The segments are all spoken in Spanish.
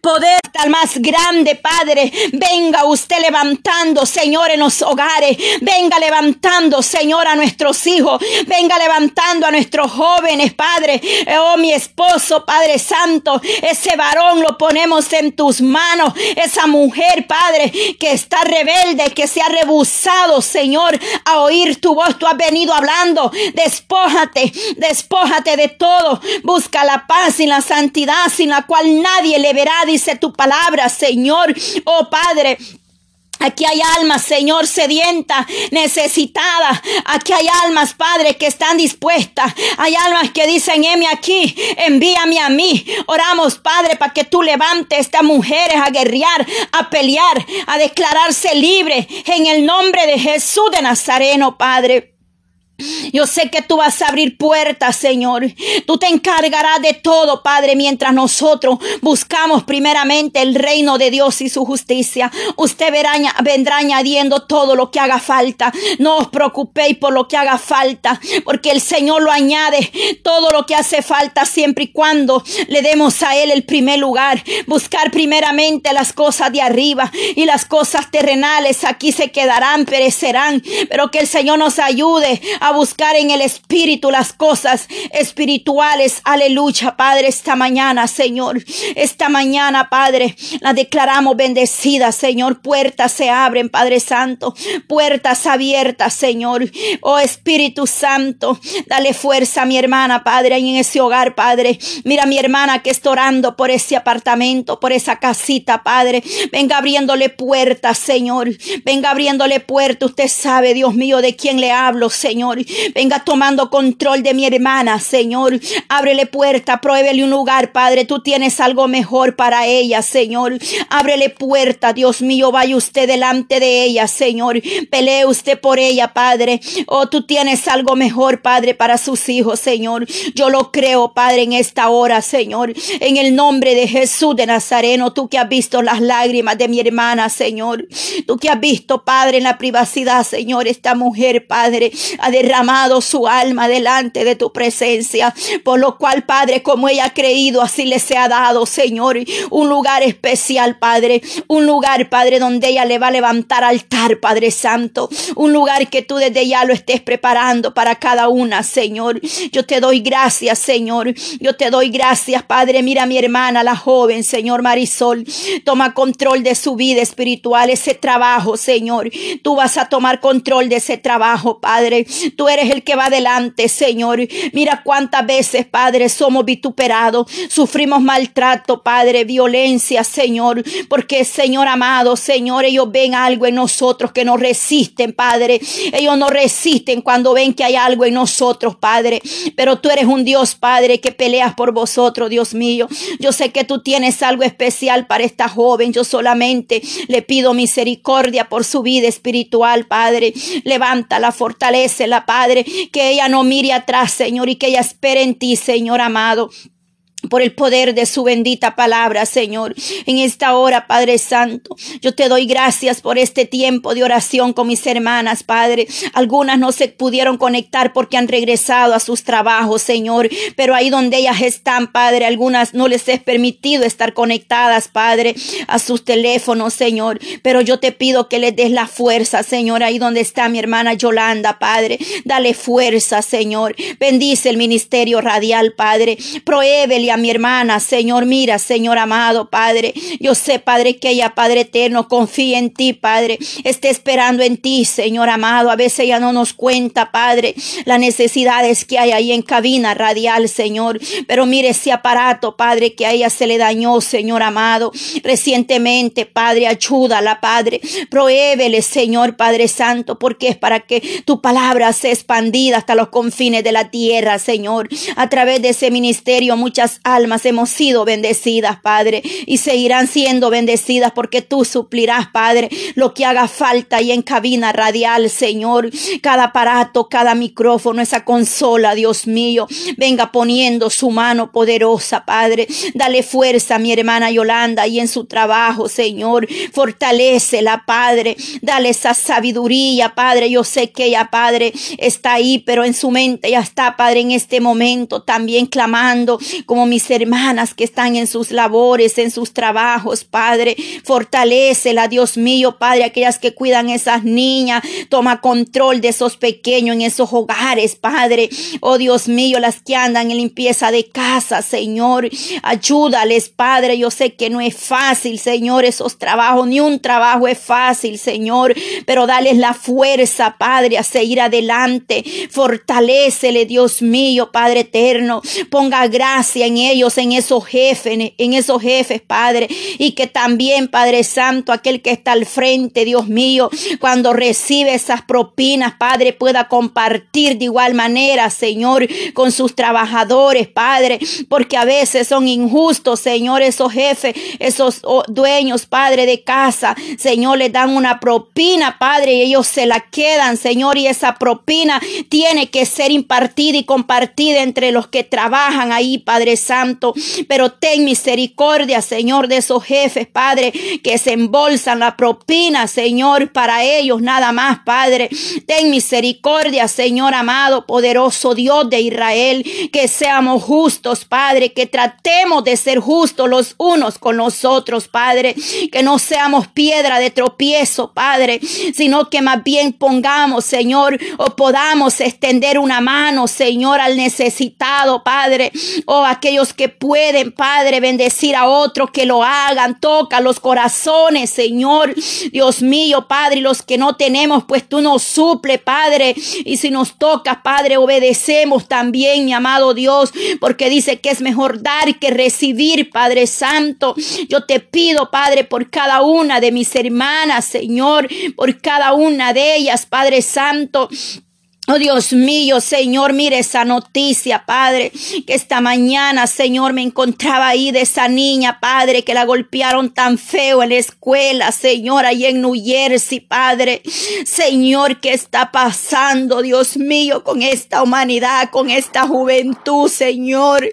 poder tal más grande, Padre. Venga usted levantando, Señor, en los hogares. Venga levantando, Señor, a nuestros hijos. Venga levantando a nuestros jóvenes, Padre. Oh, mi esposo, Padre Santo. Ese varón lo ponemos en tus manos. Esa mujer, Padre, que está rebelde, que se ha rebusado, Señor, a oír tu voz. Tú has venido hablando. Despójate, despójate de todo. Busca la paz y la santidad sin la cual nadie verá, dice tu palabra, Señor. Oh Padre, Aquí hay almas, Señor, sedienta, necesitada. Aquí hay almas, Padre, que están dispuestas. Hay almas que dicen, heme aquí, envíame a mí. Oramos, Padre, para que tú levantes a estas mujeres a guerrear, a pelear, a declararse libre en el nombre de Jesús de Nazareno, Padre. Yo sé que tú vas a abrir puertas, Señor. Tú te encargarás de todo, Padre, mientras nosotros buscamos primeramente el reino de Dios y su justicia. Usted verá, vendrá añadiendo todo lo que haga falta. No os preocupéis por lo que haga falta, porque el Señor lo añade todo lo que hace falta siempre y cuando le demos a Él el primer lugar. Buscar primeramente las cosas de arriba y las cosas terrenales aquí se quedarán, perecerán, pero que el Señor nos ayude a buscar en el Espíritu las cosas espirituales. Aleluya, Padre, esta mañana, Señor. Esta mañana, Padre, la declaramos bendecida, Señor. Puertas se abren, Padre Santo. Puertas abiertas, Señor. Oh Espíritu Santo, dale fuerza a mi hermana, Padre, en ese hogar, Padre. Mira mi hermana que está orando por ese apartamento, por esa casita, Padre. Venga abriéndole puertas, Señor. Venga abriéndole puertas. Usted sabe, Dios mío, de quién le hablo, Señor. Venga tomando control de mi hermana, Señor. Ábrele puerta, pruébele un lugar, Padre. Tú tienes algo mejor para ella, Señor. Ábrele puerta, Dios mío. Vaya usted delante de ella, Señor. Pelee usted por ella, Padre. Oh, tú tienes algo mejor, Padre, para sus hijos, Señor. Yo lo creo, Padre, en esta hora, Señor. En el nombre de Jesús de Nazareno, tú que has visto las lágrimas de mi hermana, Señor. Tú que has visto, Padre, en la privacidad, Señor, esta mujer, Padre, derramado su alma delante de tu presencia. Por lo cual, Padre, como ella ha creído, así le se ha dado, Señor, un lugar especial, Padre. Un lugar, Padre, donde ella le va a levantar altar, Padre Santo. Un lugar que tú desde ya lo estés preparando para cada una, Señor. Yo te doy gracias, Señor. Yo te doy gracias, Padre. Mira a mi hermana, la joven, Señor Marisol. Toma control de su vida espiritual, ese trabajo, Señor. Tú vas a tomar control de ese trabajo, Padre. Tú eres el que va adelante, Señor. Mira cuántas veces, Padre, somos vituperados, sufrimos maltrato, Padre, violencia, Señor, porque, Señor amado, Señor, ellos ven algo en nosotros que nos resisten, Padre. Ellos no resisten cuando ven que hay algo en nosotros, Padre. Pero tú eres un Dios, Padre, que peleas por vosotros, Dios mío. Yo sé que tú tienes algo especial para esta joven. Yo solamente le pido misericordia por su vida espiritual, Padre. Levántala, fortalecela, Padre, que ella no mire atrás, Señor, y que ella espere en ti, Señor amado por el poder de su bendita palabra, Señor. En esta hora, Padre Santo, yo te doy gracias por este tiempo de oración con mis hermanas, Padre. Algunas no se pudieron conectar porque han regresado a sus trabajos, Señor, pero ahí donde ellas están, Padre, algunas no les es permitido estar conectadas, Padre, a sus teléfonos, Señor. Pero yo te pido que les des la fuerza, Señor, ahí donde está mi hermana Yolanda, Padre. Dale fuerza, Señor. Bendice el ministerio radial, Padre. Prohébele mi hermana, Señor, mira, Señor amado, Padre. Yo sé, Padre, que ella, Padre eterno, confía en ti, Padre. Esté esperando en ti, Señor amado. A veces ella no nos cuenta, Padre, las necesidades que hay ahí en cabina radial, Señor. Pero mire ese aparato, Padre, que a ella se le dañó, Señor amado. Recientemente, Padre, ayúdala, Padre. Prohébele, Señor, Padre Santo, porque es para que tu palabra sea expandida hasta los confines de la tierra, Señor. A través de ese ministerio, muchas almas hemos sido bendecidas, Padre, y seguirán siendo bendecidas porque tú suplirás, Padre, lo que haga falta y en cabina radial, Señor. Cada aparato, cada micrófono, esa consola, Dios mío, venga poniendo su mano poderosa, Padre. Dale fuerza a mi hermana Yolanda y en su trabajo, Señor. Fortalecela, Padre. Dale esa sabiduría, Padre. Yo sé que ella, Padre, está ahí, pero en su mente ya está, Padre, en este momento también clamando como mi mis hermanas que están en sus labores, en sus trabajos, Padre. Fortalecela, Dios mío, Padre, aquellas que cuidan esas niñas. Toma control de esos pequeños en esos hogares, Padre. Oh Dios mío, las que andan en limpieza de casa, Señor. Ayúdales, Padre. Yo sé que no es fácil, Señor, esos trabajos. Ni un trabajo es fácil, Señor. Pero dales la fuerza, Padre, a seguir adelante. Fortalecele, Dios mío, Padre eterno. Ponga gracia en ellos, en esos jefes, en esos jefes, Padre. Y que también, Padre Santo, aquel que está al frente, Dios mío, cuando recibe esas propinas, Padre, pueda compartir de igual manera, Señor, con sus trabajadores, Padre, porque a veces son injustos, Señor, esos jefes, esos oh, dueños, Padre, de casa, Señor, le dan una propina, Padre, y ellos se la quedan, Señor, y esa propina tiene que ser impartida y compartida entre los que trabajan ahí, Padre Santo, pero ten misericordia, Señor, de esos jefes, Padre, que se embolsan la propina, Señor, para ellos nada más, Padre. Ten misericordia, Señor amado, poderoso Dios de Israel, que seamos justos, Padre, que tratemos de ser justos los unos con los otros, Padre, que no seamos piedra de tropiezo, Padre, sino que más bien pongamos, Señor, o podamos extender una mano, Señor, al necesitado, Padre, o aquellos que pueden, Padre, bendecir a otros que lo hagan, toca los corazones, Señor, Dios mío, Padre, y los que no tenemos, pues tú nos suple, Padre, y si nos toca, Padre, obedecemos también, mi amado Dios, porque dice que es mejor dar que recibir, Padre Santo. Yo te pido, Padre, por cada una de mis hermanas, Señor, por cada una de ellas, Padre Santo. Oh Dios mío, Señor, mire esa noticia, Padre, que esta mañana, Señor, me encontraba ahí de esa niña, Padre, que la golpearon tan feo en la escuela, Señor, ahí en New Jersey, Padre. Señor, ¿qué está pasando, Dios mío, con esta humanidad, con esta juventud, Señor?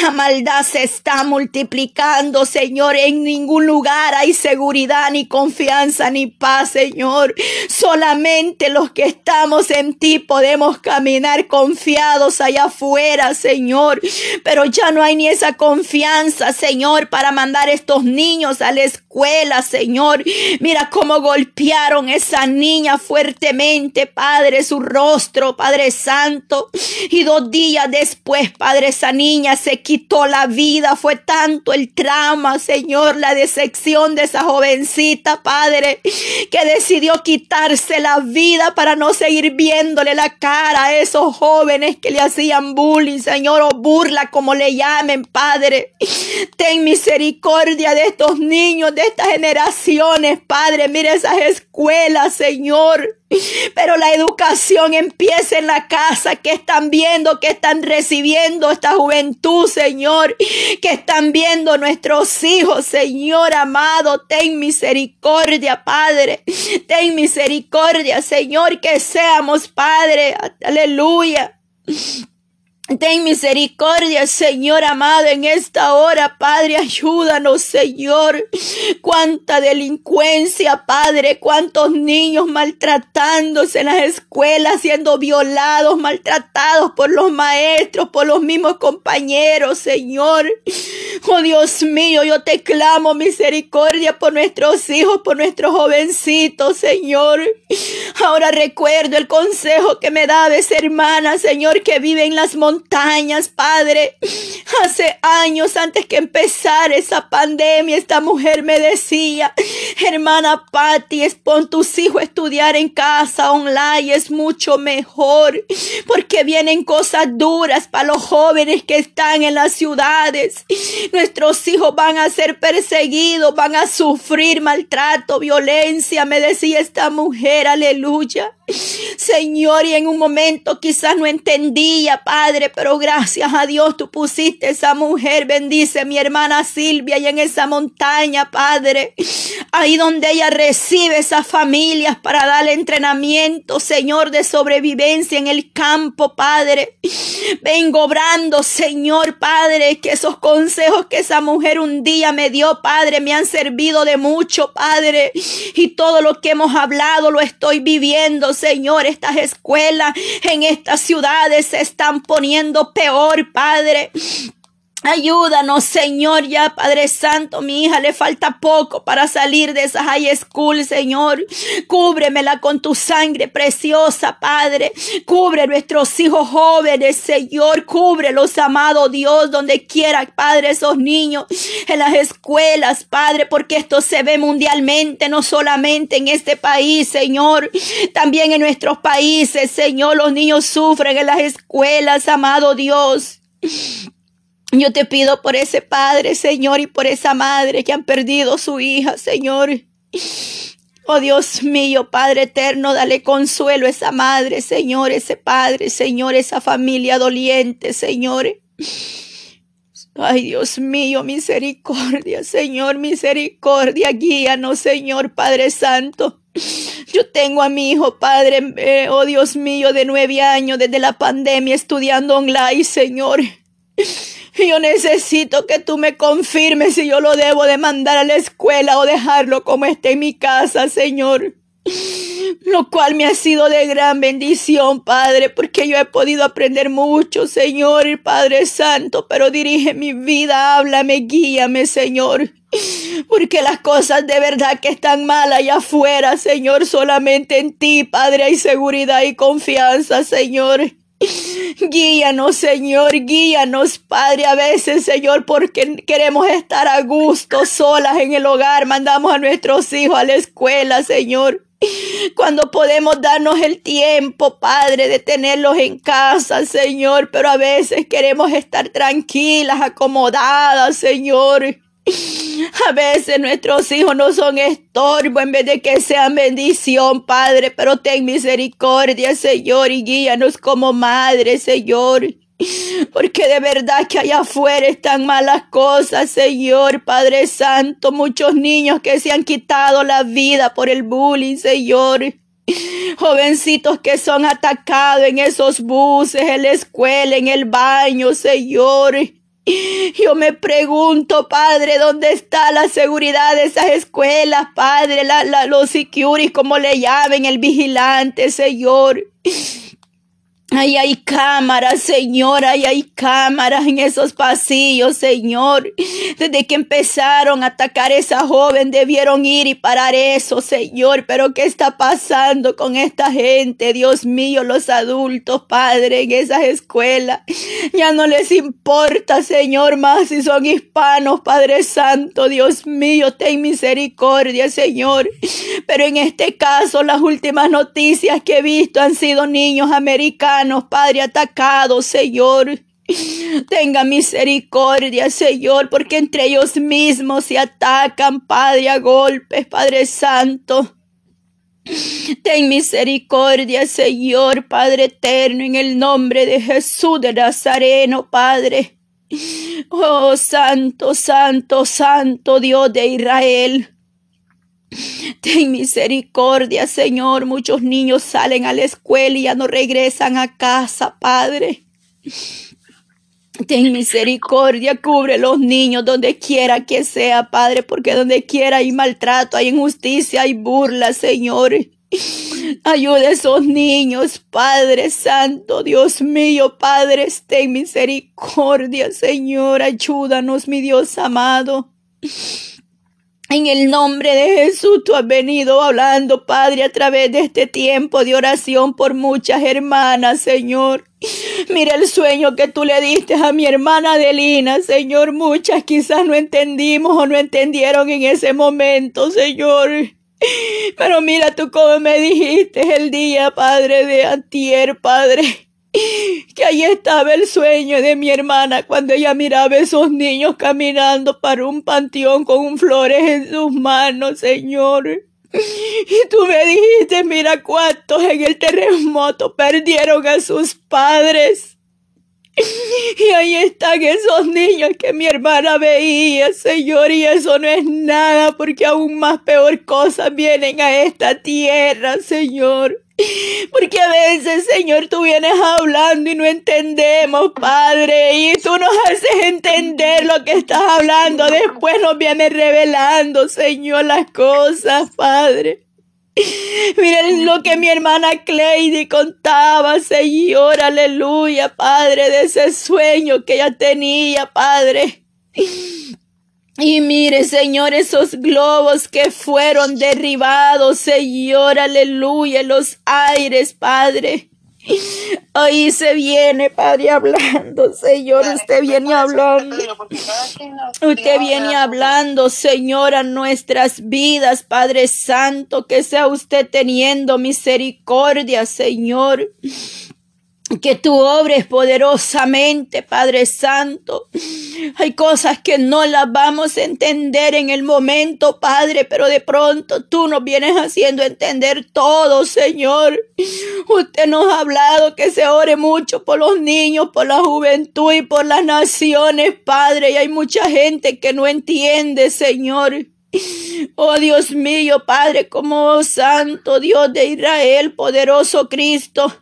La maldad se está multiplicando, Señor, en ningún lugar hay seguridad, ni confianza, ni paz, Señor. Solamente los que estamos en ti podemos caminar confiados allá afuera, Señor. Pero ya no hay ni esa confianza, Señor, para mandar estos niños a la escuela, Señor. Mira cómo golpearon esa niña fuertemente, Padre, su rostro, Padre Santo. Y dos días después, Padre, esa niña se quitó la vida. Fue tanto el trauma, Señor, la decepción de esa jovencita, Padre, que decidió quitarse la vida para no seguir viéndole la cara a esos jóvenes que le hacían bullying, Señor, o burla, como le llamen, Padre. Ten misericordia de estos niños, de estas generaciones, Padre. Mire esas escuelas, Señor. Pero la educación empieza en la casa, que están viendo, que están recibiendo esta juventud, Señor, que están viendo nuestros hijos, Señor amado, ten misericordia, Padre, ten misericordia, Señor, que seamos, Padre, aleluya. Ten misericordia, Señor amado, en esta hora, Padre, ayúdanos, Señor. Cuánta delincuencia, Padre, cuántos niños maltratándose en las escuelas, siendo violados, maltratados por los maestros, por los mismos compañeros, Señor. Oh Dios mío, yo te clamo misericordia por nuestros hijos, por nuestros jovencitos, Señor. Ahora recuerdo el consejo que me daba esa hermana, Señor, que vive en las montañas Padre. Hace años antes que empezara esa pandemia, esta mujer me decía, hermana Patti, pon tus hijos a estudiar en casa online, es mucho mejor, porque vienen cosas duras para los jóvenes que están en las ciudades. Nuestros hijos van a ser perseguidos, van a sufrir maltrato, violencia, me decía esta mujer, aleluya. Señor, y en un momento quizás no entendía, Padre, pero gracias a Dios tú pusiste esa mujer, bendice mi hermana Silvia y en esa montaña, Padre, ahí donde ella recibe esas familias para darle entrenamiento, Señor, de sobrevivencia en el campo, Padre. Vengo obrando, Señor, Padre, que esos consejos que esa mujer un día me dio, Padre, me han servido de mucho, Padre, y todo lo que hemos hablado lo estoy viviendo, Señor, estas escuelas en estas ciudades se están poniendo peor, Padre. Ayúdanos, Señor, ya Padre Santo, mi hija le falta poco para salir de esa high school, Señor. Cúbremela con tu sangre preciosa, Padre. Cubre nuestros hijos jóvenes, Señor. Cúbrelos, amado Dios, donde quiera, Padre, esos niños en las escuelas, Padre, porque esto se ve mundialmente, no solamente en este país, Señor. También en nuestros países, Señor, los niños sufren en las escuelas, amado Dios. Yo te pido por ese padre, Señor, y por esa madre que han perdido su hija, Señor. Oh Dios mío, Padre eterno, dale consuelo a esa madre, Señor, ese padre, Señor, esa familia doliente, Señor. Ay, Dios mío, misericordia, Señor, misericordia, guíanos, Señor, Padre Santo. Yo tengo a mi hijo, Padre, eh, oh Dios mío, de nueve años, desde la pandemia, estudiando online, Señor. Yo necesito que tú me confirmes si yo lo debo de mandar a la escuela o dejarlo como esté en mi casa, Señor. Lo cual me ha sido de gran bendición, Padre, porque yo he podido aprender mucho, Señor, Padre Santo, pero dirige mi vida, háblame, guíame, Señor. Porque las cosas de verdad que están mal allá afuera, Señor, solamente en ti, Padre, hay seguridad y confianza, Señor. Guíanos, Señor, guíanos, Padre, a veces, Señor, porque queremos estar a gusto, solas en el hogar, mandamos a nuestros hijos a la escuela, Señor. Cuando podemos darnos el tiempo, Padre, de tenerlos en casa, Señor, pero a veces queremos estar tranquilas, acomodadas, Señor. A veces nuestros hijos no son estorbo en vez de que sean bendición, Padre, pero ten misericordia, Señor, y guíanos como madre, Señor. Porque de verdad que allá afuera están malas cosas, Señor, Padre Santo. Muchos niños que se han quitado la vida por el bullying, Señor. Jovencitos que son atacados en esos buses, en la escuela, en el baño, Señor. Yo me pregunto, Padre, ¿dónde está la seguridad de esas escuelas, Padre? La, los security, como le llamen, el vigilante, Señor. Ahí hay cámaras, Señor, ahí hay cámaras en esos pasillos, Señor. Desde que empezaron a atacar esa joven, debieron ir y parar eso, Señor. Pero ¿qué está pasando con esta gente? Dios mío, los adultos, Padre, en esas escuelas. Ya no les importa, Señor, más si son hispanos, Padre Santo. Dios mío, ten misericordia, Señor. Pero en este caso, las últimas noticias que he visto han sido niños americanos Padre, atacados, Señor. Tenga misericordia, Señor, porque entre ellos mismos se atacan, Padre, a golpes, Padre Santo. Ten misericordia, Señor, Padre eterno, en el nombre de Jesús de Nazareno, Padre. Oh, Santo, Santo, Santo Dios de Israel. Ten misericordia, Señor. Muchos niños salen a la escuela y ya no regresan a casa, Padre. Ten misericordia, cubre los niños donde quiera que sea, Padre, porque donde quiera hay maltrato, hay injusticia, hay burla, Señor. Ayuda a esos niños, Padre Santo, Dios mío, Padre, ten misericordia, Señor. Ayúdanos, mi Dios amado. En el nombre de Jesús, tú has venido hablando, Padre, a través de este tiempo de oración por muchas hermanas, Señor. Mira el sueño que tú le diste a mi hermana Adelina, Señor. Muchas quizás no entendimos o no entendieron en ese momento, Señor. Pero mira tú cómo me dijiste el día, Padre, de antier, Padre que ahí estaba el sueño de mi hermana cuando ella miraba a esos niños caminando para un panteón con flores en sus manos, Señor. Y tú me dijiste, mira cuántos en el terremoto perdieron a sus padres. Y ahí están esos niños que mi hermana veía, Señor, y eso no es nada, porque aún más peor cosas vienen a esta tierra, Señor. Porque a veces, Señor, tú vienes hablando y no entendemos, Padre, y tú nos haces entender lo que estás hablando. Después nos vienes revelando, Señor, las cosas, Padre. Miren lo que mi hermana Cleidy contaba, Señor, aleluya, Padre, de ese sueño que ella tenía, Padre. Y mire, Señor, esos globos que fueron derribados, Señor, aleluya, los aires, Padre. Ahí se viene, Padre, hablando, Señor, usted viene hablando. Usted viene hablando, Señor, a nuestras vidas, Padre Santo, que sea usted teniendo misericordia, Señor que tú obres poderosamente, Padre Santo. Hay cosas que no las vamos a entender en el momento, Padre, pero de pronto tú nos vienes haciendo entender todo, Señor. Usted nos ha hablado que se ore mucho por los niños, por la juventud y por las naciones, Padre, y hay mucha gente que no entiende, Señor. Oh Dios mío, Padre, como Santo Dios de Israel, poderoso Cristo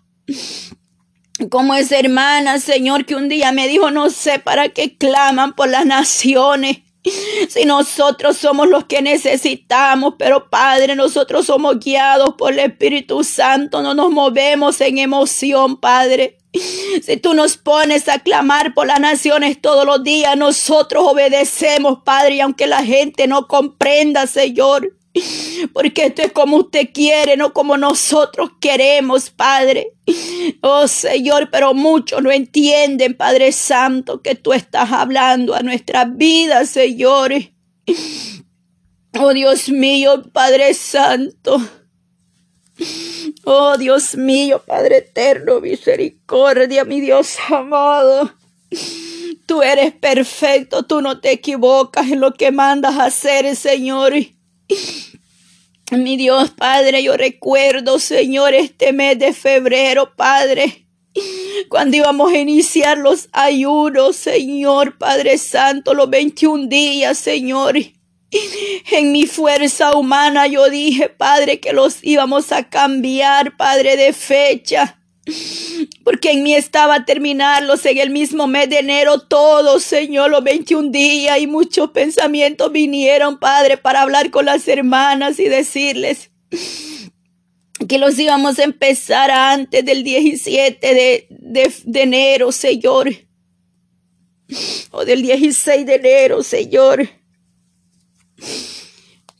como esa hermana, Señor, que un día me dijo, no sé para qué claman por las naciones. Si nosotros somos los que necesitamos, pero Padre, nosotros somos guiados por el Espíritu Santo, no nos movemos en emoción, Padre. Si tú nos pones a clamar por las naciones todos los días, nosotros obedecemos, Padre, y aunque la gente no comprenda, Señor, porque esto es como usted quiere, no como nosotros queremos, Padre. Oh Señor, pero muchos no entienden, Padre Santo, que tú estás hablando a nuestras vidas, Señor. Oh Dios mío, Padre Santo. Oh Dios mío, Padre eterno, misericordia, mi Dios amado. Tú eres perfecto, tú no te equivocas en lo que mandas hacer, Señor. Mi Dios Padre, yo recuerdo, Señor, este mes de febrero, Padre, cuando íbamos a iniciar los ayunos, Señor, Padre Santo, los 21 días, Señor. En mi fuerza humana yo dije, Padre, que los íbamos a cambiar, Padre, de fecha. Porque en mí estaba terminarlos en el mismo mes de enero, todos, Señor, los 21 días y muchos pensamientos vinieron, Padre, para hablar con las hermanas y decirles que los íbamos a empezar antes del 17 de, de, de enero, Señor. O del 16 de enero, Señor.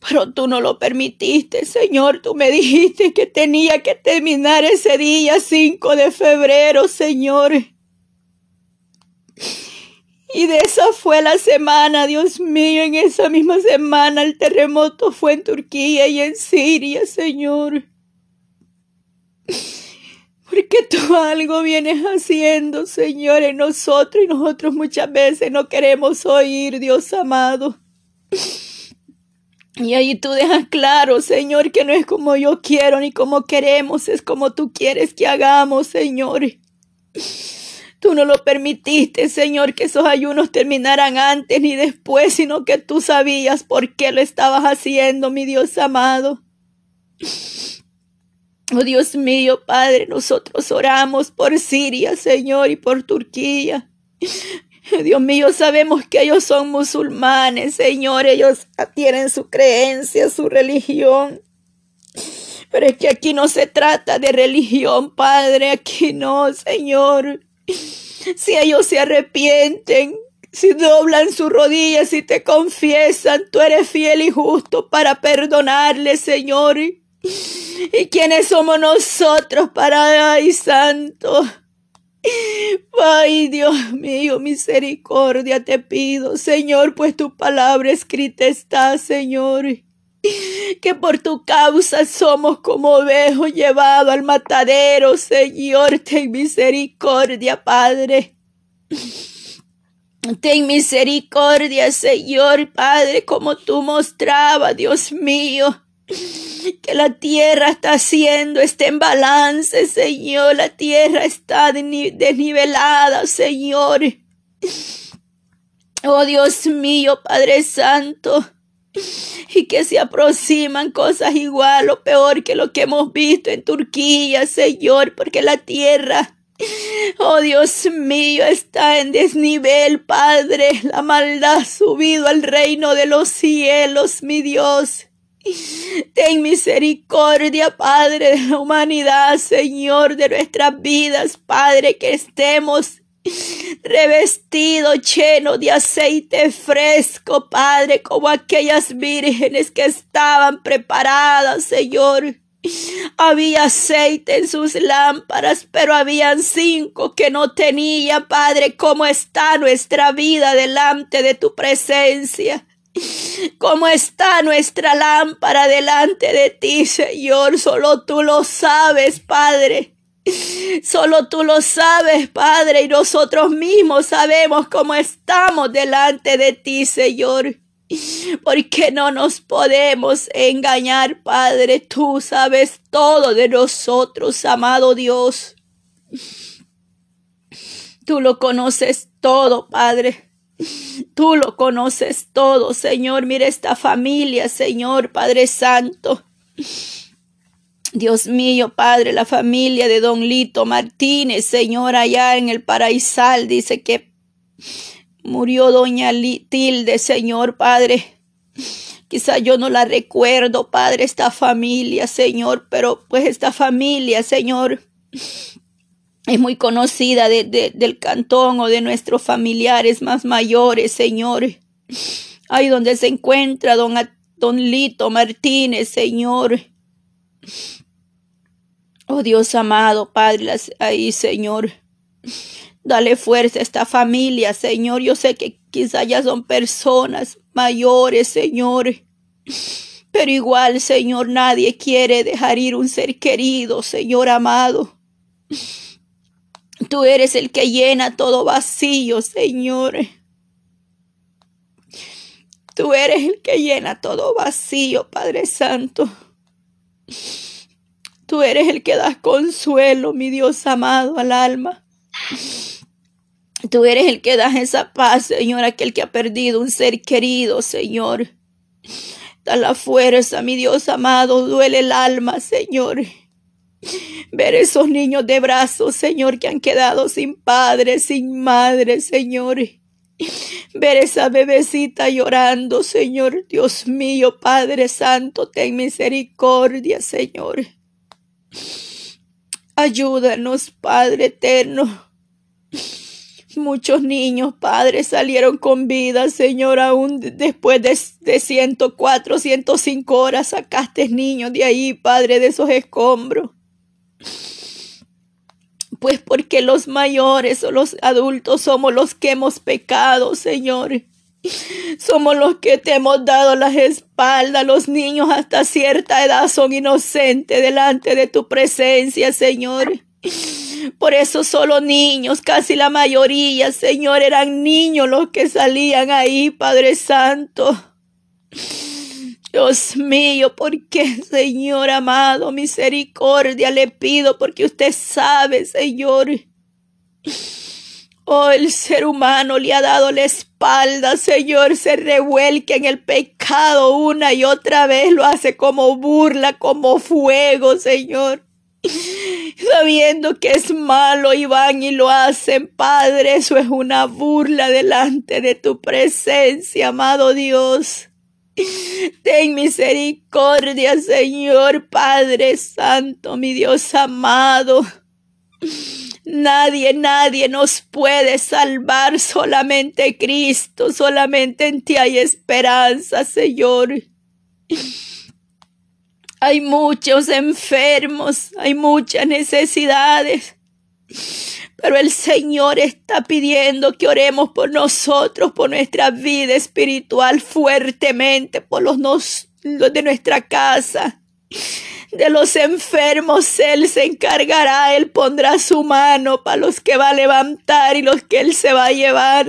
Pero tú no lo permitiste, Señor. Tú me dijiste que tenía que terminar ese día 5 de febrero, Señor. Y de esa fue la semana, Dios mío, en esa misma semana el terremoto fue en Turquía y en Siria, Señor. Porque tú algo vienes haciendo, Señor, en nosotros y nosotros muchas veces no queremos oír, Dios amado. Y ahí tú dejas claro, Señor, que no es como yo quiero ni como queremos, es como tú quieres que hagamos, Señor. Tú no lo permitiste, Señor, que esos ayunos terminaran antes ni después, sino que tú sabías por qué lo estabas haciendo, mi Dios amado. Oh Dios mío, Padre, nosotros oramos por Siria, Señor, y por Turquía. Dios mío, sabemos que ellos son musulmanes, Señor, ellos tienen su creencia, su religión. Pero es que aquí no se trata de religión, Padre, aquí no, Señor. Si ellos se arrepienten, si doblan sus rodillas y te confiesan, tú eres fiel y justo para perdonarles, Señor. ¿Y quiénes somos nosotros para, ay, santo? Ay, Dios mío, misericordia te pido, Señor, pues tu palabra escrita está, Señor. Que por tu causa somos como ovejos llevados al matadero, Señor, ten misericordia, Padre. Ten misericordia, Señor, Padre, como tú mostrabas, Dios mío que la tierra está haciendo este en balance, Señor. La tierra está desnivelada, Señor. Oh Dios mío, Padre Santo. Y que se aproximan cosas igual o peor que lo que hemos visto en Turquía, Señor, porque la tierra, oh Dios mío, está en desnivel, Padre. La maldad ha subido al reino de los cielos, mi Dios. Ten misericordia, Padre de la humanidad, Señor, de nuestras vidas, Padre, que estemos revestidos, llenos de aceite fresco, Padre, como aquellas vírgenes que estaban preparadas, Señor. Había aceite en sus lámparas, pero habían cinco que no tenían, Padre, cómo está nuestra vida delante de tu presencia. ¿Cómo está nuestra lámpara delante de ti, Señor? Solo tú lo sabes, Padre. Solo tú lo sabes, Padre, y nosotros mismos sabemos cómo estamos delante de ti, Señor. Porque no nos podemos engañar, Padre. Tú sabes todo de nosotros, amado Dios. Tú lo conoces todo, Padre. Tú lo conoces todo, Señor. Mira esta familia, Señor, Padre Santo. Dios mío, Padre, la familia de Don Lito Martínez, Señor, allá en el Paraísal, dice que murió Doña Tilde, Señor, Padre. Quizá yo no la recuerdo, Padre, esta familia, Señor, pero pues esta familia, Señor, es muy conocida del cantón o de nuestros familiares más mayores, Señor. Ahí donde se encuentra don, don Lito Martínez, Señor. Oh Dios amado, Padre, ahí, Señor. Dale fuerza a esta familia, Señor. Yo sé que quizá ya son personas mayores, Señor. Pero igual, Señor, nadie quiere dejar ir un ser querido, Señor amado. Tú eres el que llena todo vacío, Señor. Tú eres el que llena todo vacío, Padre Santo. Tú eres el que das consuelo, mi Dios amado, al alma. Tú eres el que das esa paz, Señor, aquel que ha perdido un ser querido, Señor. Da la fuerza, mi Dios amado, duele el alma, Señor. Ver esos niños de brazos, Señor, que han quedado sin padre, sin madre, Señor. Ver esa bebecita llorando, Señor. Dios mío, Padre Santo, ten misericordia, Señor. Ayúdanos, Padre eterno. Muchos niños, Padre, salieron con vida, Señor, aún después de, de 104, 105 horas sacaste niños de ahí, Padre, de esos escombros. Pues porque los mayores o los adultos somos los que hemos pecado, Señor. Somos los que te hemos dado las espaldas. Los niños hasta cierta edad son inocentes delante de tu presencia, Señor. Por eso solo niños, casi la mayoría, Señor, eran niños los que salían ahí, Padre Santo. Dios mío, ¿por qué, Señor amado, misericordia le pido? Porque usted sabe, Señor. Oh, el ser humano le ha dado la espalda, Señor, se revuelque en el pecado una y otra vez, lo hace como burla, como fuego, Señor. Sabiendo que es malo y van y lo hacen, Padre, eso es una burla delante de tu presencia, amado Dios. Ten misericordia, Señor Padre Santo, mi Dios amado. Nadie, nadie nos puede salvar, solamente Cristo, solamente en ti hay esperanza, Señor. Hay muchos enfermos, hay muchas necesidades. Pero el Señor está pidiendo que oremos por nosotros, por nuestra vida espiritual fuertemente, por los, de nuestra casa. De los enfermos Él se encargará, Él pondrá su mano para los que va a levantar y los que Él se va a llevar.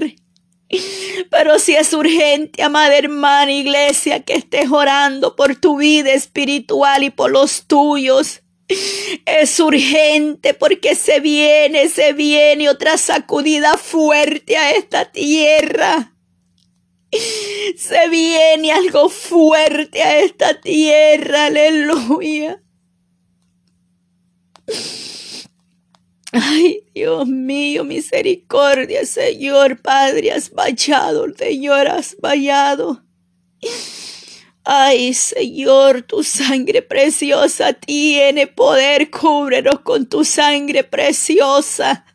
Pero si es urgente, amada hermana, iglesia, que estés orando por tu vida espiritual y por los tuyos. Es urgente porque se viene, se viene otra sacudida fuerte a esta tierra. Se viene algo fuerte a esta tierra, aleluya. Ay, Dios mío, misericordia, Señor Padre, has vallado, Señor, has vallado. Ay, Señor, tu sangre preciosa tiene poder. Cúbrenos con tu sangre preciosa.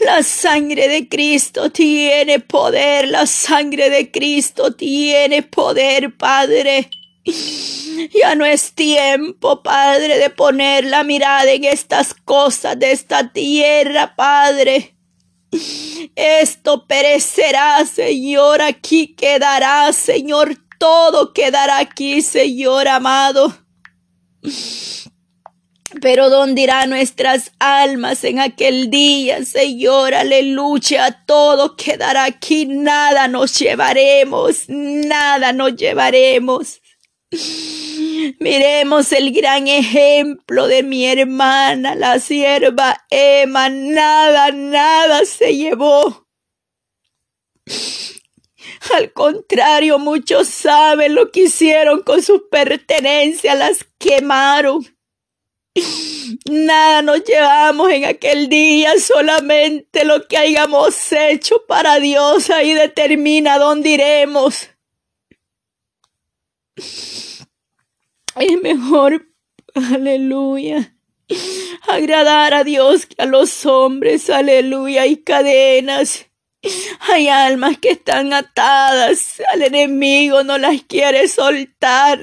La sangre de Cristo tiene poder. La sangre de Cristo tiene poder, Padre. Ya no es tiempo, Padre, de poner la mirada en estas cosas de esta tierra, Padre. Esto perecerá, Señor, aquí quedará, Señor, todo quedará aquí, Señor amado. Pero ¿dónde irán nuestras almas en aquel día, Señor? Aleluya. Todo quedará aquí. Nada nos llevaremos. Nada nos llevaremos. Miremos el gran ejemplo de mi hermana, la sierva Emma. Nada, nada se llevó. Al contrario, muchos saben lo que hicieron con sus pertenencias, las quemaron. Nada nos llevamos en aquel día, solamente lo que hayamos hecho para Dios ahí determina dónde iremos. Es mejor, aleluya, agradar a Dios que a los hombres, aleluya, hay cadenas. Hay almas que están atadas al enemigo, no las quiere soltar.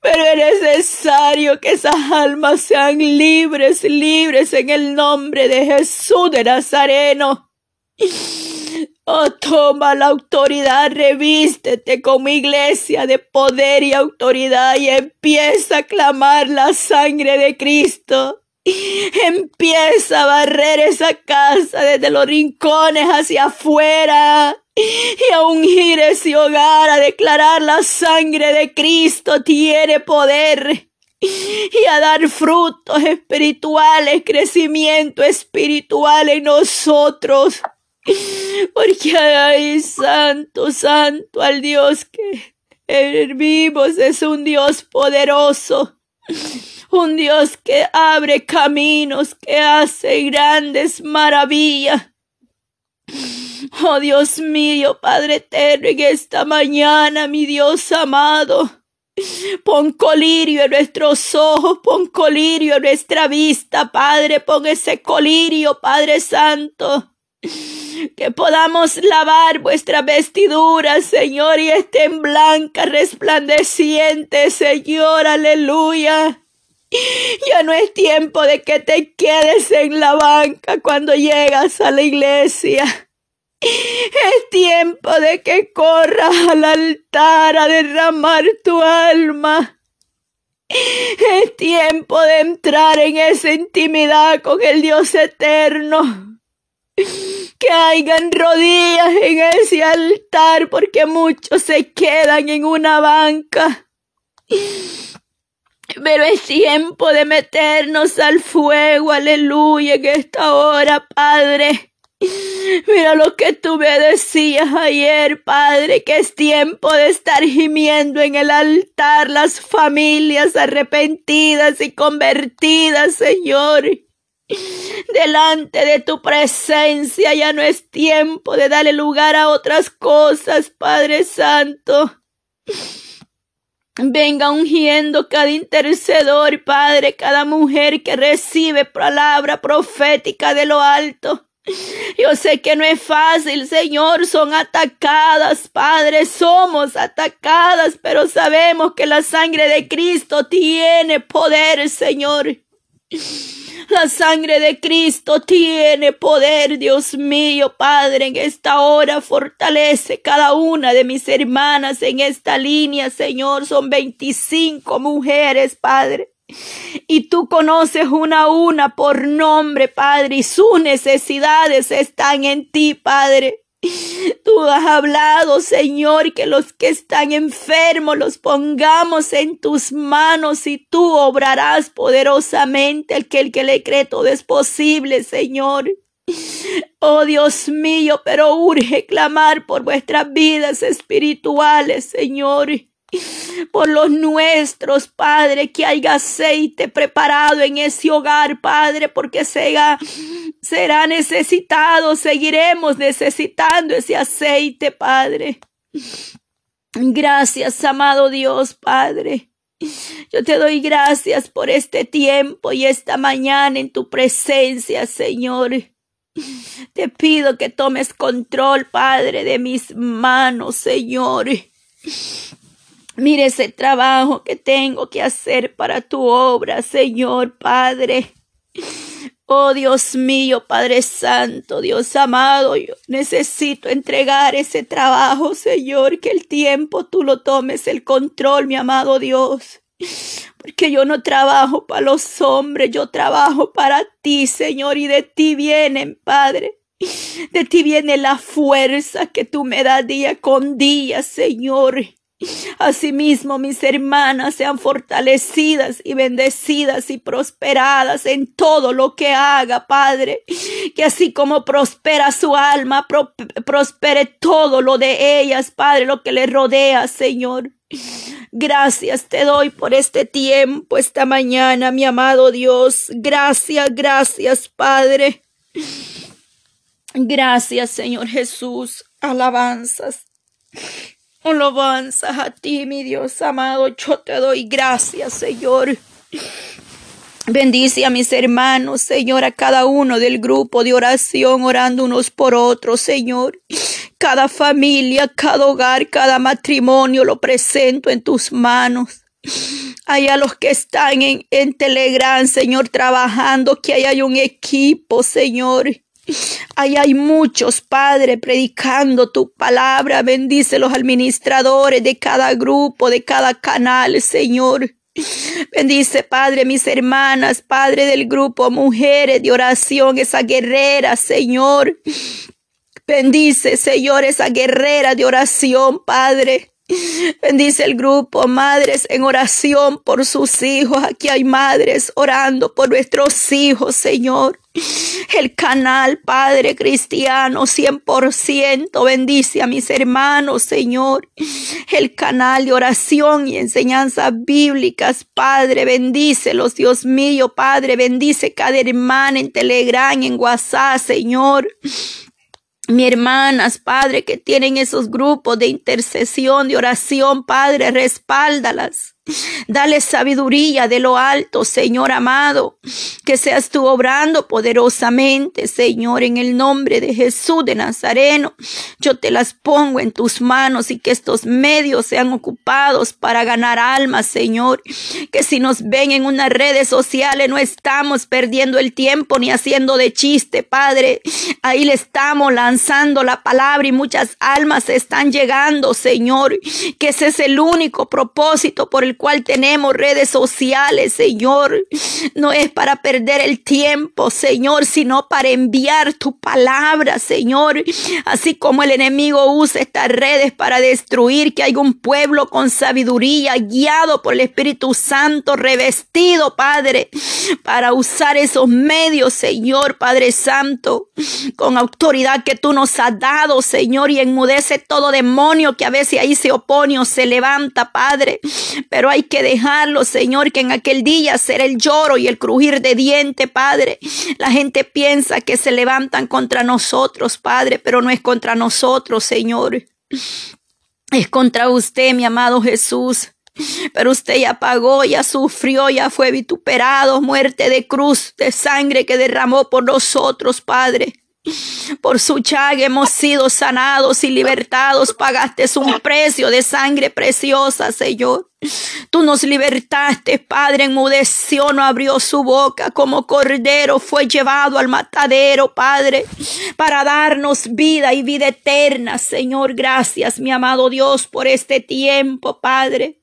Pero es necesario que esas almas sean libres, libres en el nombre de Jesús de Nazareno. Oh, toma la autoridad, revístete como iglesia de poder y autoridad y empieza a clamar la sangre de Cristo. Empieza a barrer esa casa desde los rincones hacia afuera y a ungir ese hogar, a declarar la sangre de Cristo tiene poder y a dar frutos espirituales, crecimiento espiritual en nosotros. Porque hay santo, santo al Dios que servimos es un Dios poderoso un Dios que abre caminos, que hace grandes maravillas. Oh Dios mío, Padre eterno, en esta mañana, mi Dios amado, Pon colirio en nuestros ojos, pon colirio en nuestra vista, Padre, pon ese colirio, Padre Santo. Que podamos lavar vuestras vestiduras, Señor, y estén blancas, resplandecientes, Señor, aleluya. Ya no es tiempo de que te quedes en la banca cuando llegas a la iglesia. Es tiempo de que corras al altar a derramar tu alma. Es tiempo de entrar en esa intimidad con el Dios eterno. Que hayan rodillas en ese altar porque muchos se quedan en una banca. Pero es tiempo de meternos al fuego, aleluya, en esta hora, Padre. Mira lo que tú me decías ayer, Padre, que es tiempo de estar gimiendo en el altar las familias arrepentidas y convertidas, Señor. Delante de tu presencia ya no es tiempo de darle lugar a otras cosas, Padre Santo. Venga ungiendo cada intercedor, Padre, cada mujer que recibe palabra profética de lo alto. Yo sé que no es fácil, Señor, son atacadas, Padre, somos atacadas, pero sabemos que la sangre de Cristo tiene poder, Señor. La sangre de Cristo tiene poder, Dios mío, Padre, en esta hora fortalece cada una de mis hermanas en esta línea, Señor. Son 25 mujeres, Padre. Y tú conoces una a una por nombre, Padre, y sus necesidades están en ti, Padre. Tú has hablado, Señor, que los que están enfermos los pongamos en tus manos y tú obrarás poderosamente. El que el que le cree todo es posible, Señor. Oh Dios mío, pero urge clamar por vuestras vidas espirituales, Señor por los nuestros, Padre, que haya aceite preparado en ese hogar, Padre, porque será, necesitado, seguiremos necesitando ese aceite, Padre. Gracias, amado Dios Padre. Yo te doy gracias por este tiempo y esta mañana en tu presencia, Señor. Te pido que tomes control, Padre, de mis manos, Señor. Mire ese trabajo que tengo que hacer para tu obra, Señor Padre. Oh Dios mío, Padre Santo, Dios amado, yo necesito entregar ese trabajo, Señor, que el tiempo tú lo tomes el control, mi amado Dios. Porque yo no trabajo para los hombres, yo trabajo para ti, Señor, y de ti vienen, Padre. De ti viene la fuerza que tú me das día con día, Señor. Asimismo, mis hermanas sean fortalecidas y bendecidas y prosperadas en todo lo que haga, Padre. Que así como prospera su alma, prospere todo lo de ellas, Padre, lo que le rodea, Señor. Gracias te doy por este tiempo, esta mañana, mi amado Dios. Gracias, gracias, Padre. Gracias, Señor Jesús. Alabanzas. Alabanzas a ti, mi Dios amado. Yo te doy gracias, Señor. Bendice a mis hermanos, Señor, a cada uno del grupo de oración, orando unos por otros, Señor. Cada familia, cada hogar, cada matrimonio lo presento en tus manos. Hay a los que están en, en Telegram, Señor, trabajando, que ahí hay un equipo, Señor. Ahí hay muchos, Padre, predicando tu palabra. Bendice los administradores de cada grupo, de cada canal, Señor. Bendice, Padre, mis hermanas, Padre del grupo, mujeres de oración, esa guerrera, Señor. Bendice, Señor, esa guerrera de oración, Padre. Bendice el grupo, madres en oración por sus hijos. Aquí hay madres orando por nuestros hijos, Señor. El canal, Padre Cristiano, 100%. Bendice a mis hermanos, Señor. El canal de oración y enseñanzas bíblicas, Padre. Bendícelos, Dios mío, Padre. Bendice cada hermana en Telegram, en WhatsApp, Señor mi hermanas, Padre, que tienen esos grupos de intercesión, de oración, Padre, respáldalas. Dale sabiduría de lo alto, Señor amado, que seas tú obrando poderosamente, Señor, en el nombre de Jesús de Nazareno. Yo te las pongo en tus manos y que estos medios sean ocupados para ganar almas, Señor. Que si nos ven en unas redes sociales no estamos perdiendo el tiempo ni haciendo de chiste, Padre. Ahí le estamos lanzando la palabra y muchas almas están llegando, Señor. Que ese es el único propósito por el cual tenemos redes sociales, Señor. No es para perder el tiempo, Señor, sino para enviar tu palabra, Señor. Así como el enemigo usa estas redes para destruir, que hay un pueblo con sabiduría, guiado por el Espíritu Santo, revestido, Padre, para usar esos medios, Señor, Padre Santo, con autoridad que tú nos has dado, Señor, y enmudece todo demonio que a veces ahí se opone o se levanta, Padre. Pero hay que dejarlo, Señor, que en aquel día será el lloro y el crujir de diente, Padre. La gente piensa que se levantan contra nosotros, Padre, pero no es contra nosotros, Señor. Es contra usted, mi amado Jesús. Pero usted ya pagó, ya sufrió, ya fue vituperado, muerte de cruz, de sangre que derramó por nosotros, Padre. Por su chaga hemos sido sanados y libertados. Pagaste un precio de sangre preciosa, Señor. Tú nos libertaste, Padre, enmudeció, no abrió su boca como cordero, fue llevado al matadero, Padre, para darnos vida y vida eterna, Señor. Gracias, mi amado Dios, por este tiempo, Padre.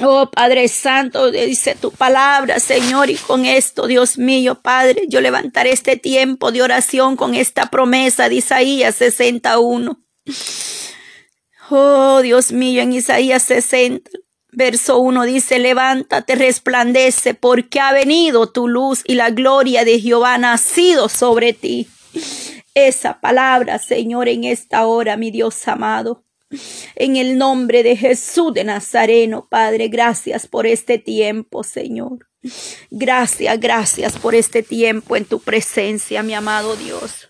Oh Padre Santo, dice tu palabra, Señor, y con esto, Dios mío, Padre, yo levantaré este tiempo de oración con esta promesa de Isaías 61. Oh Dios mío, en Isaías 60, verso 1 dice, levántate, resplandece, porque ha venido tu luz y la gloria de Jehová ha nacido sobre ti. Esa palabra, Señor, en esta hora, mi Dios amado. En el nombre de Jesús de Nazareno, Padre, gracias por este tiempo, Señor. Gracias, gracias por este tiempo en tu presencia, mi amado Dios.